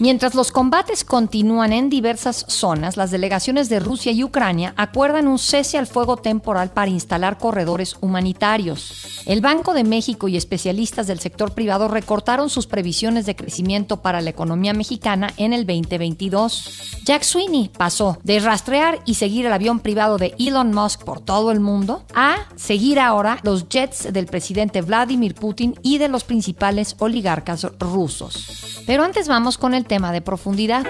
Mientras los combates continúan en diversas zonas, las delegaciones de Rusia y Ucrania acuerdan un cese al fuego temporal para instalar corredores humanitarios. El Banco de México y especialistas del sector privado recortaron sus previsiones de crecimiento para la economía mexicana en el 2022. Jack Sweeney pasó de rastrear y seguir el avión privado de Elon Musk por todo el mundo a seguir ahora los jets del presidente Vladimir Putin y de los principales oligarcas rusos. Pero antes vamos con el tema de profundidad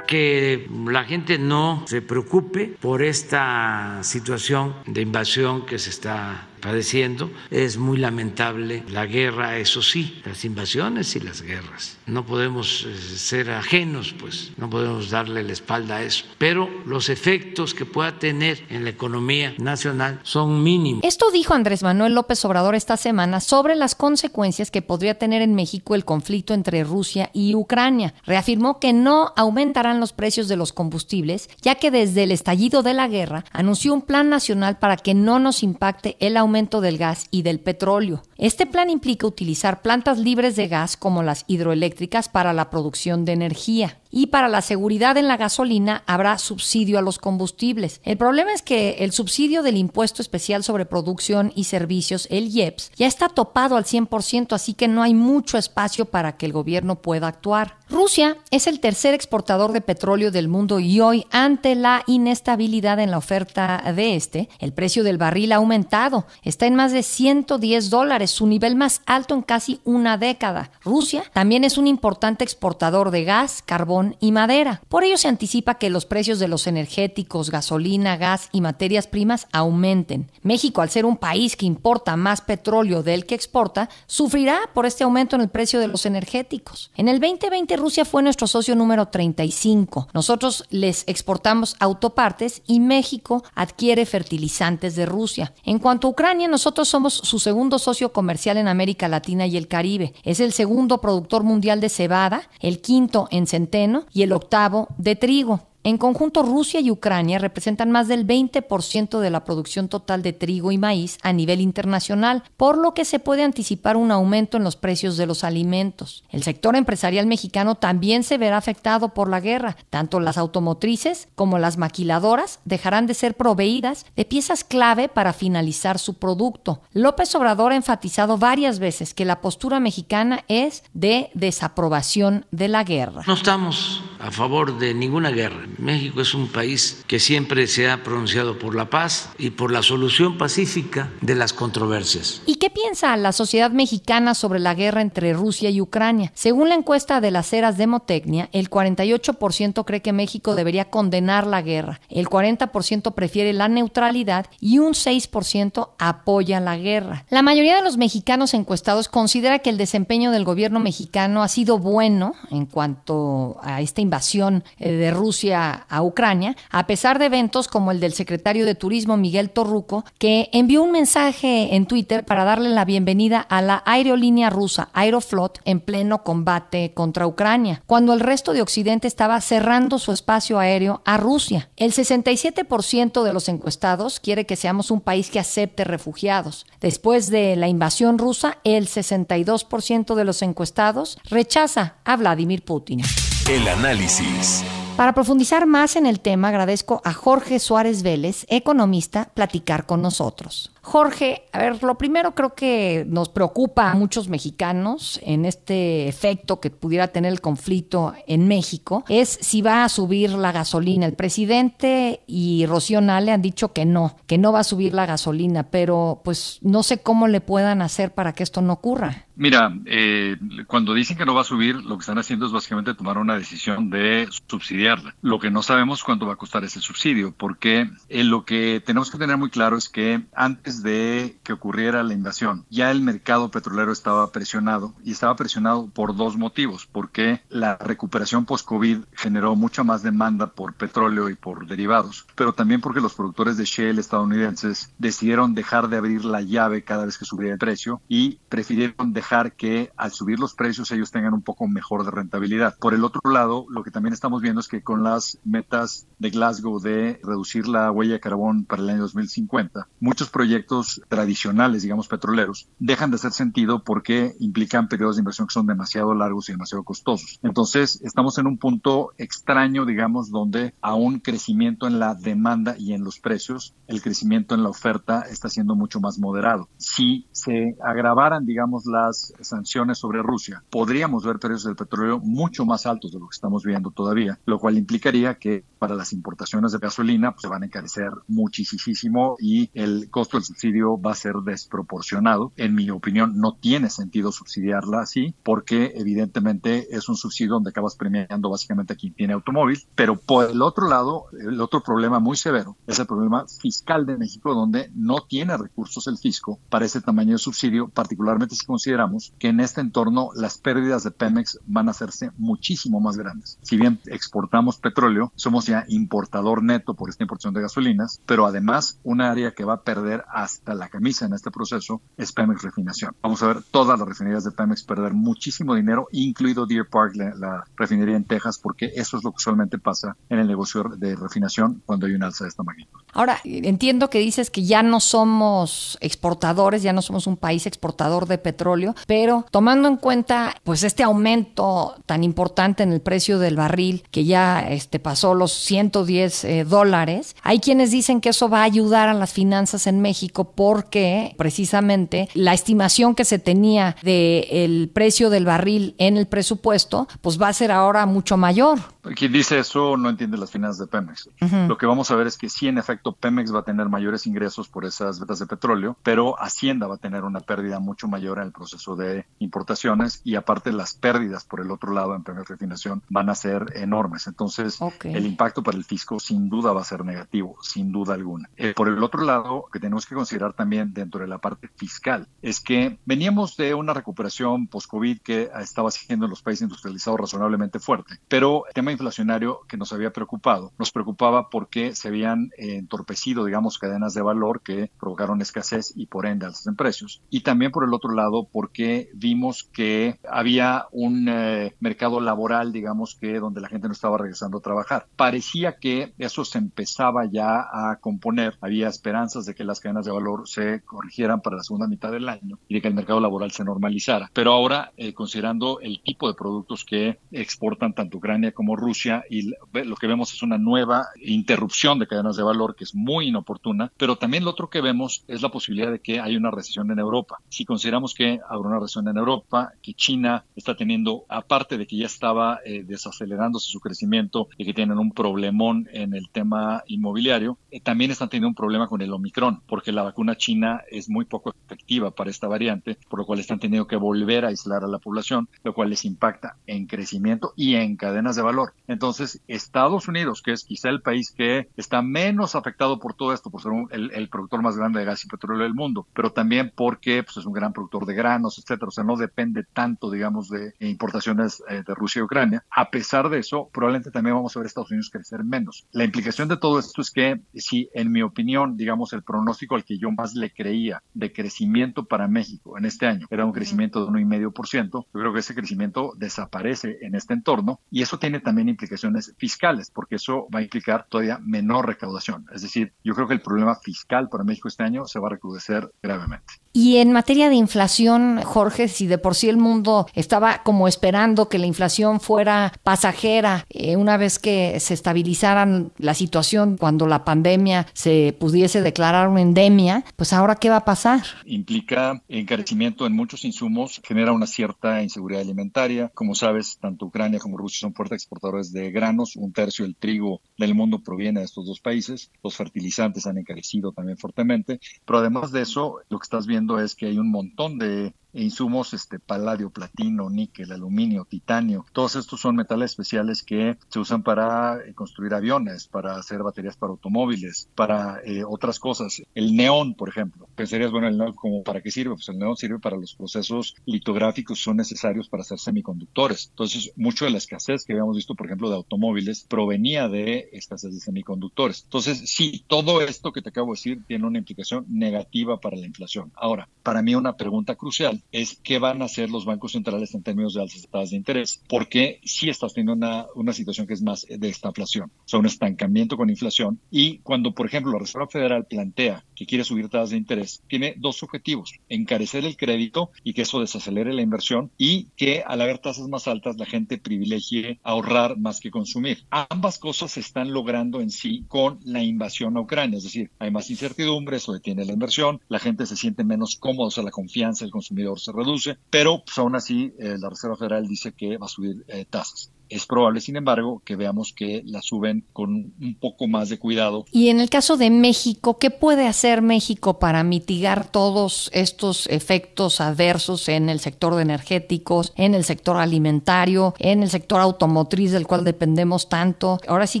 que la gente no se preocupe por esta situación de invasión que se está padeciendo. Es muy lamentable la guerra, eso sí, las invasiones y las guerras. No podemos eh, ser ajenos, pues no podemos darle la espalda a eso. Pero los efectos que pueda tener en la economía nacional son mínimos. Esto dijo Andrés Manuel López Obrador esta semana sobre las consecuencias que podría tener en México el conflicto entre Rusia y Ucrania. Reafirmó que no aumentarán los precios de los combustibles, ya que desde el estallido de la guerra anunció un plan nacional para que no nos impacte el aumento del gas y del petróleo. Este plan implica utilizar plantas libres de gas como las hidroeléctricas para la producción de energía y para la seguridad en la gasolina habrá subsidio a los combustibles. El problema es que el subsidio del impuesto especial sobre producción y servicios, el IEPS, ya está topado al 100%, así que no hay mucho espacio para que el gobierno pueda actuar. Rusia es el tercer exportador de petróleo del mundo y hoy, ante la inestabilidad en la oferta de este, el precio del barril ha aumentado. Está en más de 110 dólares, su nivel más alto en casi una década. Rusia también es un importante exportador de gas, carbón, y madera. Por ello se anticipa que los precios de los energéticos, gasolina, gas y materias primas aumenten. México, al ser un país que importa más petróleo del que exporta, sufrirá por este aumento en el precio de los energéticos. En el 2020 Rusia fue nuestro socio número 35. Nosotros les exportamos autopartes y México adquiere fertilizantes de Rusia. En cuanto a Ucrania, nosotros somos su segundo socio comercial en América Latina y el Caribe. Es el segundo productor mundial de cebada, el quinto en centeno y el octavo de trigo. En conjunto, Rusia y Ucrania representan más del 20% de la producción total de trigo y maíz a nivel internacional, por lo que se puede anticipar un aumento en los precios de los alimentos. El sector empresarial mexicano también se verá afectado por la guerra. Tanto las automotrices como las maquiladoras dejarán de ser proveídas de piezas clave para finalizar su producto. López Obrador ha enfatizado varias veces que la postura mexicana es de desaprobación de la guerra. No estamos a favor de ninguna guerra México es un país que siempre se ha pronunciado por la paz y por la solución pacífica de las controversias. ¿Y qué piensa la sociedad mexicana sobre la guerra entre Rusia y Ucrania? Según la encuesta de las eras Demotecnia, el 48% cree que México debería condenar la guerra, el 40% prefiere la neutralidad y un 6% apoya la guerra. La mayoría de los mexicanos encuestados considera que el desempeño del gobierno mexicano ha sido bueno en cuanto a esta invasión eh, de Rusia a, Ucrania, a pesar de eventos como el del secretario de Turismo Miguel Torruco, que envió un mensaje en Twitter para darle la bienvenida a la aerolínea rusa Aeroflot en pleno combate contra Ucrania, cuando el resto de Occidente estaba cerrando su espacio aéreo a Rusia. El 67% de los encuestados quiere que seamos un país que acepte refugiados. Después de la invasión rusa, el 62% de los encuestados rechaza a Vladimir Putin. El análisis. Para profundizar más en el tema, agradezco a Jorge Suárez Vélez, economista, platicar con nosotros. Jorge, a ver, lo primero creo que nos preocupa a muchos mexicanos en este efecto que pudiera tener el conflicto en México es si va a subir la gasolina. El presidente y Rocío Nale han dicho que no, que no va a subir la gasolina, pero pues no sé cómo le puedan hacer para que esto no ocurra. Mira, eh, cuando dicen que no va a subir, lo que están haciendo es básicamente tomar una decisión de subsidiarla. Lo que no sabemos cuánto va a costar ese subsidio, porque eh, lo que tenemos que tener muy claro es que antes antes de que ocurriera la invasión, ya el mercado petrolero estaba presionado y estaba presionado por dos motivos, porque la recuperación post-COVID generó mucha más demanda por petróleo y por derivados, pero también porque los productores de shale estadounidenses decidieron dejar de abrir la llave cada vez que subía el precio y prefirieron dejar que al subir los precios ellos tengan un poco mejor de rentabilidad. Por el otro lado, lo que también estamos viendo es que con las metas de Glasgow de reducir la huella de carbón para el año 2050, muchos proyectos tradicionales, digamos petroleros, dejan de hacer sentido porque implican periodos de inversión que son demasiado largos y demasiado costosos. Entonces, estamos en un punto extraño, digamos, donde a un crecimiento en la demanda y en los precios, el crecimiento en la oferta está siendo mucho más moderado. Si se agravaran, digamos, las sanciones sobre Rusia, podríamos ver precios del petróleo mucho más altos de lo que estamos viendo todavía, lo cual implicaría que para las importaciones de gasolina pues, se van a encarecer muchísimo y el costo del subsidio va a ser desproporcionado. En mi opinión, no tiene sentido subsidiarla así porque evidentemente es un subsidio donde acabas premiando básicamente a quien tiene automóvil, pero por el otro lado, el otro problema muy severo es el problema fiscal de México donde no tiene recursos el fisco para ese tamaño de subsidio, particularmente si consideramos que en este entorno las pérdidas de Pemex van a hacerse muchísimo más grandes. Si bien exportamos petróleo, somos ya importador neto por esta importación de gasolinas, pero además un área que va a perder hasta la camisa en este proceso es Pemex Refinación. Vamos a ver todas las refinerías de Pemex perder muchísimo dinero, incluido Deer Park, la, la refinería en Texas, porque eso es lo que usualmente pasa en el negocio de refinación cuando hay un alza de esta magnitud. Ahora, entiendo que dices que ya no somos exportadores, ya no somos un país exportador de petróleo, pero tomando en cuenta pues este aumento tan importante en el precio del barril que ya este, pasó los 110 eh, dólares, hay quienes dicen que eso va a ayudar a las finanzas en México porque precisamente la estimación que se tenía del precio del barril en el presupuesto pues va a ser ahora mucho mayor. Quien dice eso no entiende las finanzas de Pemex. Lo que vamos a ver es que sí, en efecto, Pemex va a tener mayores ingresos por esas ventas de petróleo, pero Hacienda va a tener una pérdida mucho mayor en el proceso de importaciones y aparte las pérdidas por el otro lado en Pemex Refinación van a ser enormes. Entonces, el impacto para el fisco sin duda va a ser negativo, sin duda alguna. Eh, por el otro lado, que tenemos que considerar también dentro de la parte fiscal es que veníamos de una recuperación post-COVID que estaba haciendo en los países industrializados razonablemente fuerte, pero el tema inflacionario que nos había preocupado, nos preocupaba porque se habían eh, entorpecido, digamos, cadenas de valor que provocaron escasez y por ende alzas precios. Y también por el otro lado, porque vimos que había un eh, mercado laboral, digamos, que donde la gente no estaba regresando a trabajar. Parecía que eso se empezaba ya a componer. Había esperanzas de que las cadenas de valor se corrigieran para la segunda mitad del año y de que el mercado laboral se normalizara. Pero ahora, eh, considerando el tipo de productos que exportan tanto Ucrania como Rusia y lo que vemos es una nueva interrupción de cadenas de valor que es muy inoportuna, pero también lo otro que vemos es la posibilidad de que haya una recesión en Europa. Si consideramos que habrá una recesión en Europa, que China está teniendo, aparte de que ya estaba eh, desacelerándose su crecimiento y que tienen un problemón en el tema inmobiliario, eh, también están teniendo un problema con el Omicron, porque la vacuna china es muy poco efectiva para esta variante, por lo cual están teniendo que volver a aislar a la población, lo cual les impacta en crecimiento y en cadenas de valor. Entonces, Estados Unidos, que es quizá el país que está menos afectado por todo esto, por ser el, productor más grande de gas y petróleo del mundo, pero también porque pues, es un gran productor de granos, etcétera. O sea, no depende tanto, digamos, de importaciones eh, de Rusia y Ucrania. A pesar de eso, probablemente también vamos a ver a Estados Unidos crecer menos. La implicación de todo esto es que, si en mi opinión, digamos, el pronóstico al que yo más le creía de crecimiento para México en este año era un crecimiento de 1,5%, yo creo que ese crecimiento desaparece en este entorno y eso tiene también implicaciones fiscales, porque eso va a implicar todavía menor recaudación. Es decir, yo creo que el problema fiscal para México este año se va a recrudecer gravemente. Y en materia de inflación, Jorge, si de por sí el mundo estaba como esperando que la inflación fuera pasajera, eh, una vez que se estabilizaran la situación cuando la pandemia se pudiese declarar una endemia, pues ahora qué va a pasar? Implica encarecimiento en muchos insumos, genera una cierta inseguridad alimentaria. Como sabes, tanto Ucrania como Rusia son fuertes exportadores de granos, un tercio del trigo del mundo proviene de estos dos países, los fertilizantes han encarecido también fuertemente, pero además de eso, lo que estás viendo es que hay un montón de insumos, este paladio, platino, níquel, aluminio, titanio. Todos estos son metales especiales que se usan para eh, construir aviones, para hacer baterías para automóviles, para eh, otras cosas. El neón, por ejemplo, pensarías, bueno, el NOL, ¿como para qué sirve? Pues el NOL sirve para los procesos litográficos, son necesarios para hacer semiconductores. Entonces, mucho de la escasez que habíamos visto, por ejemplo, de automóviles, provenía de escasez de semiconductores. Entonces, sí, todo esto que te acabo de decir tiene una implicación negativa para la inflación. Ahora, para mí una pregunta crucial es qué van a hacer los bancos centrales en términos de altas tasas de interés, porque sí estás teniendo una, una situación que es más de esta inflación, o sea, un estancamiento con inflación. Y cuando, por ejemplo, la Reserva Federal plantea que quiere subir tasas de interés, tiene dos objetivos, encarecer el crédito y que eso desacelere la inversión y que al haber tasas más altas la gente privilegie ahorrar más que consumir. Ambas cosas se están logrando en sí con la invasión a Ucrania, es decir, hay más incertidumbre, eso detiene la inversión, la gente se siente menos cómoda, o sea, la confianza del consumidor se reduce, pero pues, aún así eh, la Reserva Federal dice que va a subir eh, tasas. Es probable, sin embargo, que veamos que la suben con un poco más de cuidado. Y en el caso de México, ¿qué puede hacer México para mitigar todos estos efectos adversos en el sector de energéticos, en el sector alimentario, en el sector automotriz del cual dependemos tanto? Ahora sí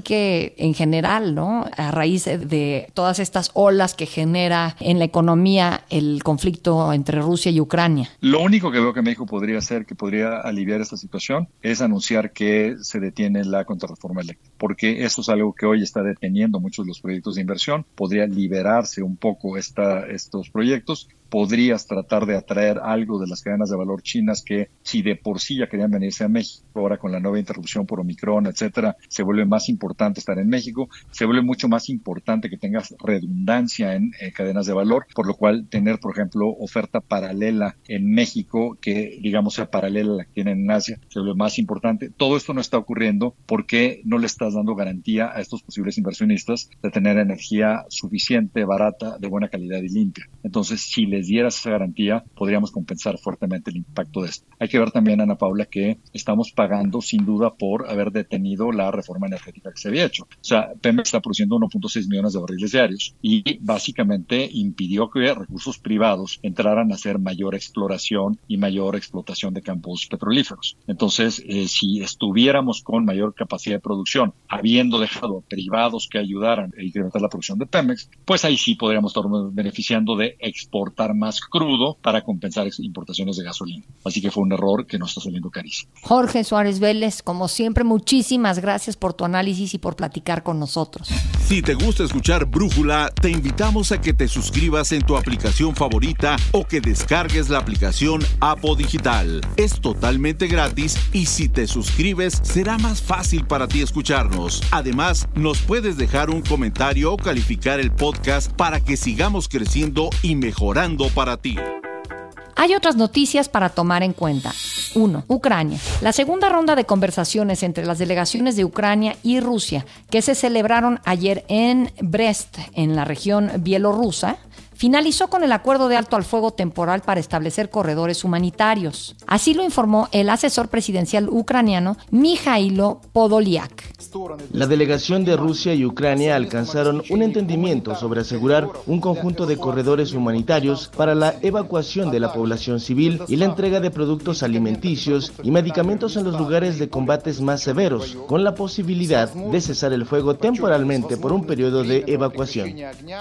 que en general, ¿no? A raíz de todas estas olas que genera en la economía el conflicto entre Rusia y Ucrania. Lo único que veo que México podría hacer, que podría aliviar esta situación, es anunciar que se detiene la contrarreforma eléctrica, porque eso es algo que hoy está deteniendo muchos de los proyectos de inversión. Podría liberarse un poco esta, estos proyectos podrías tratar de atraer algo de las cadenas de valor chinas que si de por sí ya querían venirse a México, ahora con la nueva interrupción por Omicron, etcétera, se vuelve más importante estar en México, se vuelve mucho más importante que tengas redundancia en eh, cadenas de valor, por lo cual tener, por ejemplo, oferta paralela en México que digamos sea paralela a la que tienen en Asia, se vuelve más importante. Todo esto no está ocurriendo porque no le estás dando garantía a estos posibles inversionistas de tener energía suficiente, barata, de buena calidad y limpia. Entonces, si les dieras esa garantía, podríamos compensar fuertemente el impacto de esto. Hay que ver también, Ana Paula, que estamos pagando sin duda por haber detenido la reforma energética que se había hecho. O sea, Pemex está produciendo 1.6 millones de barriles diarios y básicamente impidió que recursos privados entraran a hacer mayor exploración y mayor explotación de campos petrolíferos. Entonces, eh, si estuviéramos con mayor capacidad de producción, habiendo dejado a privados que ayudaran a incrementar la producción de Pemex, pues ahí sí podríamos estar beneficiando de exportar más crudo para compensar importaciones de gasolina. Así que fue un error que nos está saliendo carísimo. Jorge Suárez Vélez, como siempre, muchísimas gracias por tu análisis y por platicar con nosotros. Si te gusta escuchar Brújula, te invitamos a que te suscribas en tu aplicación favorita o que descargues la aplicación Apo Digital. Es totalmente gratis y si te suscribes será más fácil para ti escucharnos. Además, nos puedes dejar un comentario o calificar el podcast para que sigamos creciendo y mejorando para ti. Hay otras noticias para tomar en cuenta. 1. Ucrania. La segunda ronda de conversaciones entre las delegaciones de Ucrania y Rusia, que se celebraron ayer en Brest, en la región bielorrusa, finalizó con el acuerdo de alto al fuego temporal para establecer corredores humanitarios. Así lo informó el asesor presidencial ucraniano Mikhailo Podolyak. La delegación de Rusia y Ucrania alcanzaron un entendimiento sobre asegurar un conjunto de corredores humanitarios para la evacuación de la población civil y la entrega de productos alimenticios y medicamentos en los lugares de combates más severos, con la posibilidad de cesar el fuego temporalmente por un periodo de evacuación.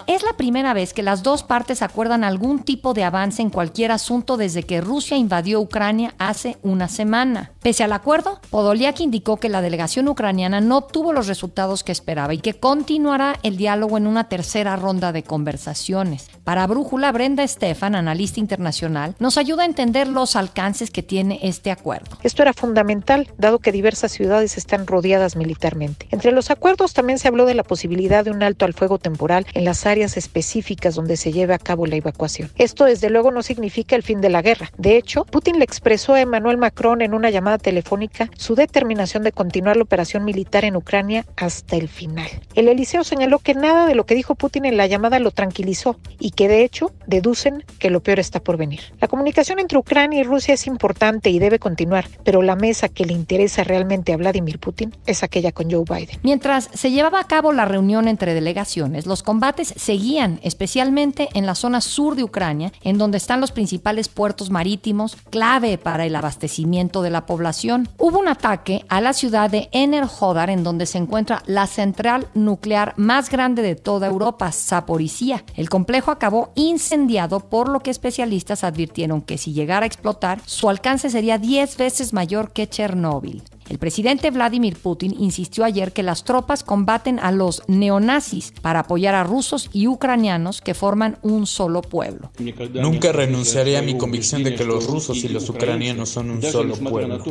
Es la primera vez que las dos partes acuerdan algún tipo de avance en cualquier asunto desde que Rusia invadió Ucrania hace una semana. Pese al acuerdo, Podolyak indicó que la delegación ucraniana no obtuvo los resultados que esperaba y que continuará el diálogo en una tercera ronda de conversaciones. Para Brújula, Brenda Estefan, analista internacional, nos ayuda a entender los alcances que tiene este acuerdo. Esto era fundamental, dado que diversas ciudades están rodeadas militarmente. Entre los acuerdos también se habló de la posibilidad de un alto al fuego temporal en las áreas específicas donde se lleve a cabo la evacuación. Esto desde luego no significa el fin de la guerra. De hecho, Putin le expresó a Emmanuel Macron en una llamada telefónica su determinación de continuar la operación militar en Ucrania hasta el final. El Eliseo señaló que nada de lo que dijo Putin en la llamada lo tranquilizó y que de hecho deducen que lo peor está por venir. La comunicación entre Ucrania y Rusia es importante y debe continuar, pero la mesa que le interesa realmente a Vladimir Putin es aquella con Joe Biden. Mientras se llevaba a cabo la reunión entre delegaciones, los combates seguían, especialmente en la zona sur de Ucrania, en donde están los principales puertos marítimos, clave para el abastecimiento de la población. Hubo un ataque a la ciudad de Enerhodar, en donde se encuentra la central nuclear más grande de toda Europa, Zaporizhia. El complejo acabó incendiado, por lo que especialistas advirtieron que si llegara a explotar, su alcance sería 10 veces mayor que Chernóbil. El presidente Vladimir Putin insistió ayer que las tropas combaten a los neonazis para apoyar a rusos y ucranianos que forman un solo pueblo. Nunca renunciaré a mi convicción de que los rusos y los ucranianos son un solo pueblo.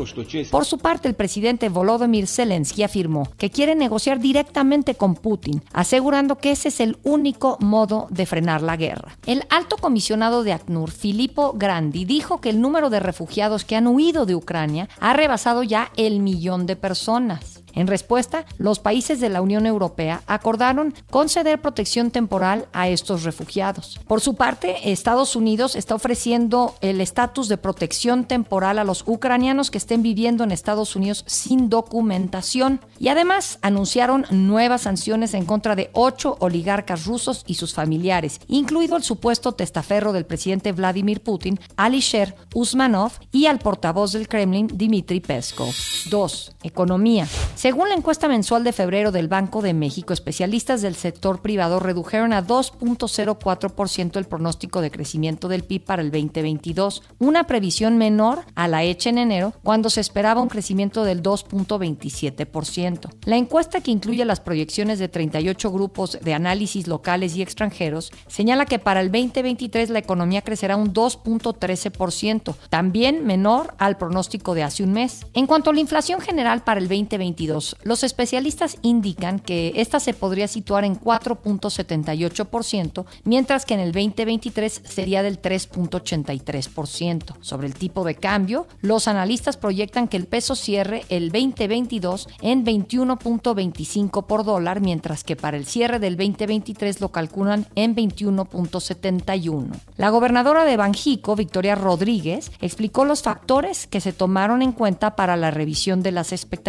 Por su parte, el presidente Volodymyr Zelensky afirmó que quiere negociar directamente con Putin, asegurando que ese es el único modo de frenar la guerra. El alto comisionado de ACNUR, Filippo Grandi, dijo que el número de refugiados que han huido de Ucrania ha rebasado ya el millón de personas. En respuesta, los países de la Unión Europea acordaron conceder protección temporal a estos refugiados. Por su parte, Estados Unidos está ofreciendo el estatus de protección temporal a los ucranianos que estén viviendo en Estados Unidos sin documentación. Y además anunciaron nuevas sanciones en contra de ocho oligarcas rusos y sus familiares, incluido el supuesto testaferro del presidente Vladimir Putin, Alisher Usmanov, y al portavoz del Kremlin, Dmitry Peskov. 2. Economía. Según la encuesta mensual de febrero del Banco de México, especialistas del sector privado redujeron a 2.04% el pronóstico de crecimiento del PIB para el 2022, una previsión menor a la hecha en enero, cuando se esperaba un crecimiento del 2.27%. La encuesta, que incluye las proyecciones de 38 grupos de análisis locales y extranjeros, señala que para el 2023 la economía crecerá un 2.13%, también menor al pronóstico de hace un mes. En cuanto a la inflación general para el 2022, los especialistas indican que esta se podría situar en 4.78%, mientras que en el 2023 sería del 3.83%. Sobre el tipo de cambio, los analistas proyectan que el peso cierre el 2022 en 21.25 por dólar, mientras que para el cierre del 2023 lo calculan en 21.71. La gobernadora de Banjico, Victoria Rodríguez, explicó los factores que se tomaron en cuenta para la revisión de las expectativas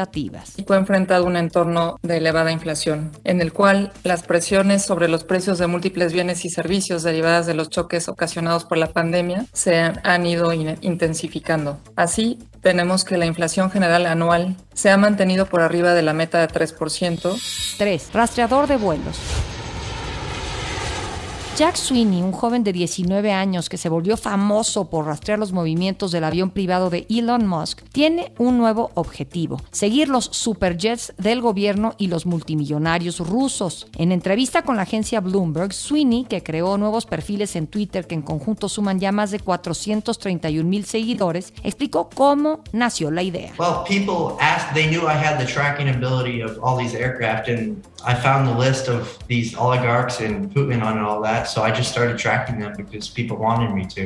fue enfrentado un entorno de elevada inflación, en el cual las presiones sobre los precios de múltiples bienes y servicios derivadas de los choques ocasionados por la pandemia se han ido intensificando. Así, tenemos que la inflación general anual se ha mantenido por arriba de la meta de 3%. 3. Rastreador de vuelos. Jack Sweeney, un joven de 19 años que se volvió famoso por rastrear los movimientos del avión privado de Elon Musk, tiene un nuevo objetivo, seguir los superjets del gobierno y los multimillonarios rusos. En entrevista con la agencia Bloomberg, Sweeney, que creó nuevos perfiles en Twitter que en conjunto suman ya más de 431 mil seguidores, explicó cómo nació la idea. Well, people asked, they knew I had the tracking ability of all these aircraft and I found the list of these oligarchs and Putin on all that.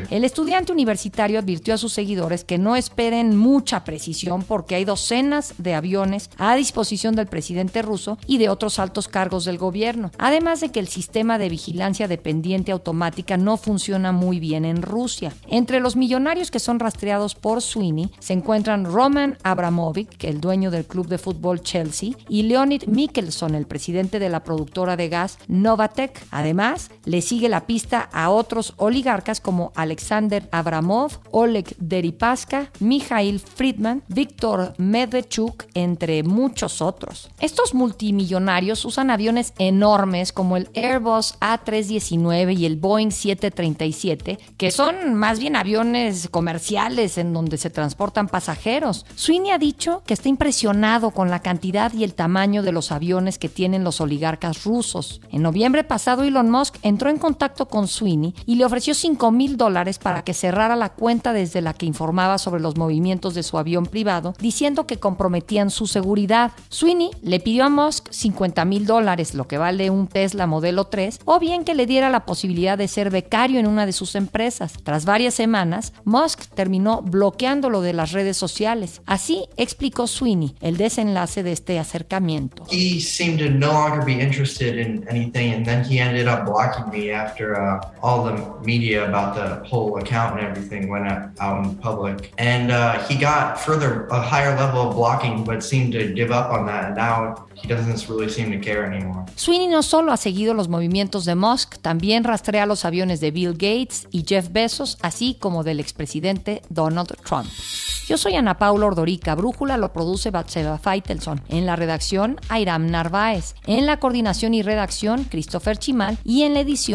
El estudiante universitario advirtió a sus seguidores que no esperen mucha precisión porque hay docenas de aviones a disposición del presidente ruso y de otros altos cargos del gobierno, además de que el sistema de vigilancia dependiente automática no funciona muy bien en Rusia. Entre los millonarios que son rastreados por Sweeney se encuentran Roman Abramovich, el dueño del club de fútbol Chelsea, y Leonid Mikkelson, el presidente de la productora de gas Novatec. Además, le sigue la pista a otros oligarcas como Alexander Abramov, Oleg Deripaska, Mikhail Friedman, Viktor Medvedchuk, entre muchos otros. Estos multimillonarios usan aviones enormes como el Airbus A319 y el Boeing 737, que son más bien aviones comerciales en donde se transportan pasajeros. Sweeney ha dicho que está impresionado con la cantidad y el tamaño de los aviones que tienen los oligarcas rusos. En noviembre pasado Elon Musk entró en contacto con Sweeney y le ofreció 5 mil dólares para que cerrara la cuenta desde la que informaba sobre los movimientos de su avión privado, diciendo que comprometían su seguridad. Sweeney le pidió a Musk 50 mil dólares, lo que vale un Tesla modelo 3, o bien que le diera la posibilidad de ser becario en una de sus empresas. Tras varias semanas, Musk terminó bloqueándolo de las redes sociales. Así explicó Sweeney el desenlace de este acercamiento. He seemed to no longer be interested in anything and then he ended up blocking me after uh, all the media about the whole account and everything went out in public. And uh, he got further, a higher level of blocking, but seemed to give up on that. And now he doesn't really seem to care anymore. Sweeney no solo ha seguido los movimientos de Musk, también rastrea los aviones de Bill Gates y Jeff Bezos, así como del expresidente Donald Trump. Yo soy Ana Paula Ordorica. Brújula lo produce Batseba Feitelson. En la redacción, Airam Narváez. En la coordinación y redacción, Christopher Chimal. Y en la edición,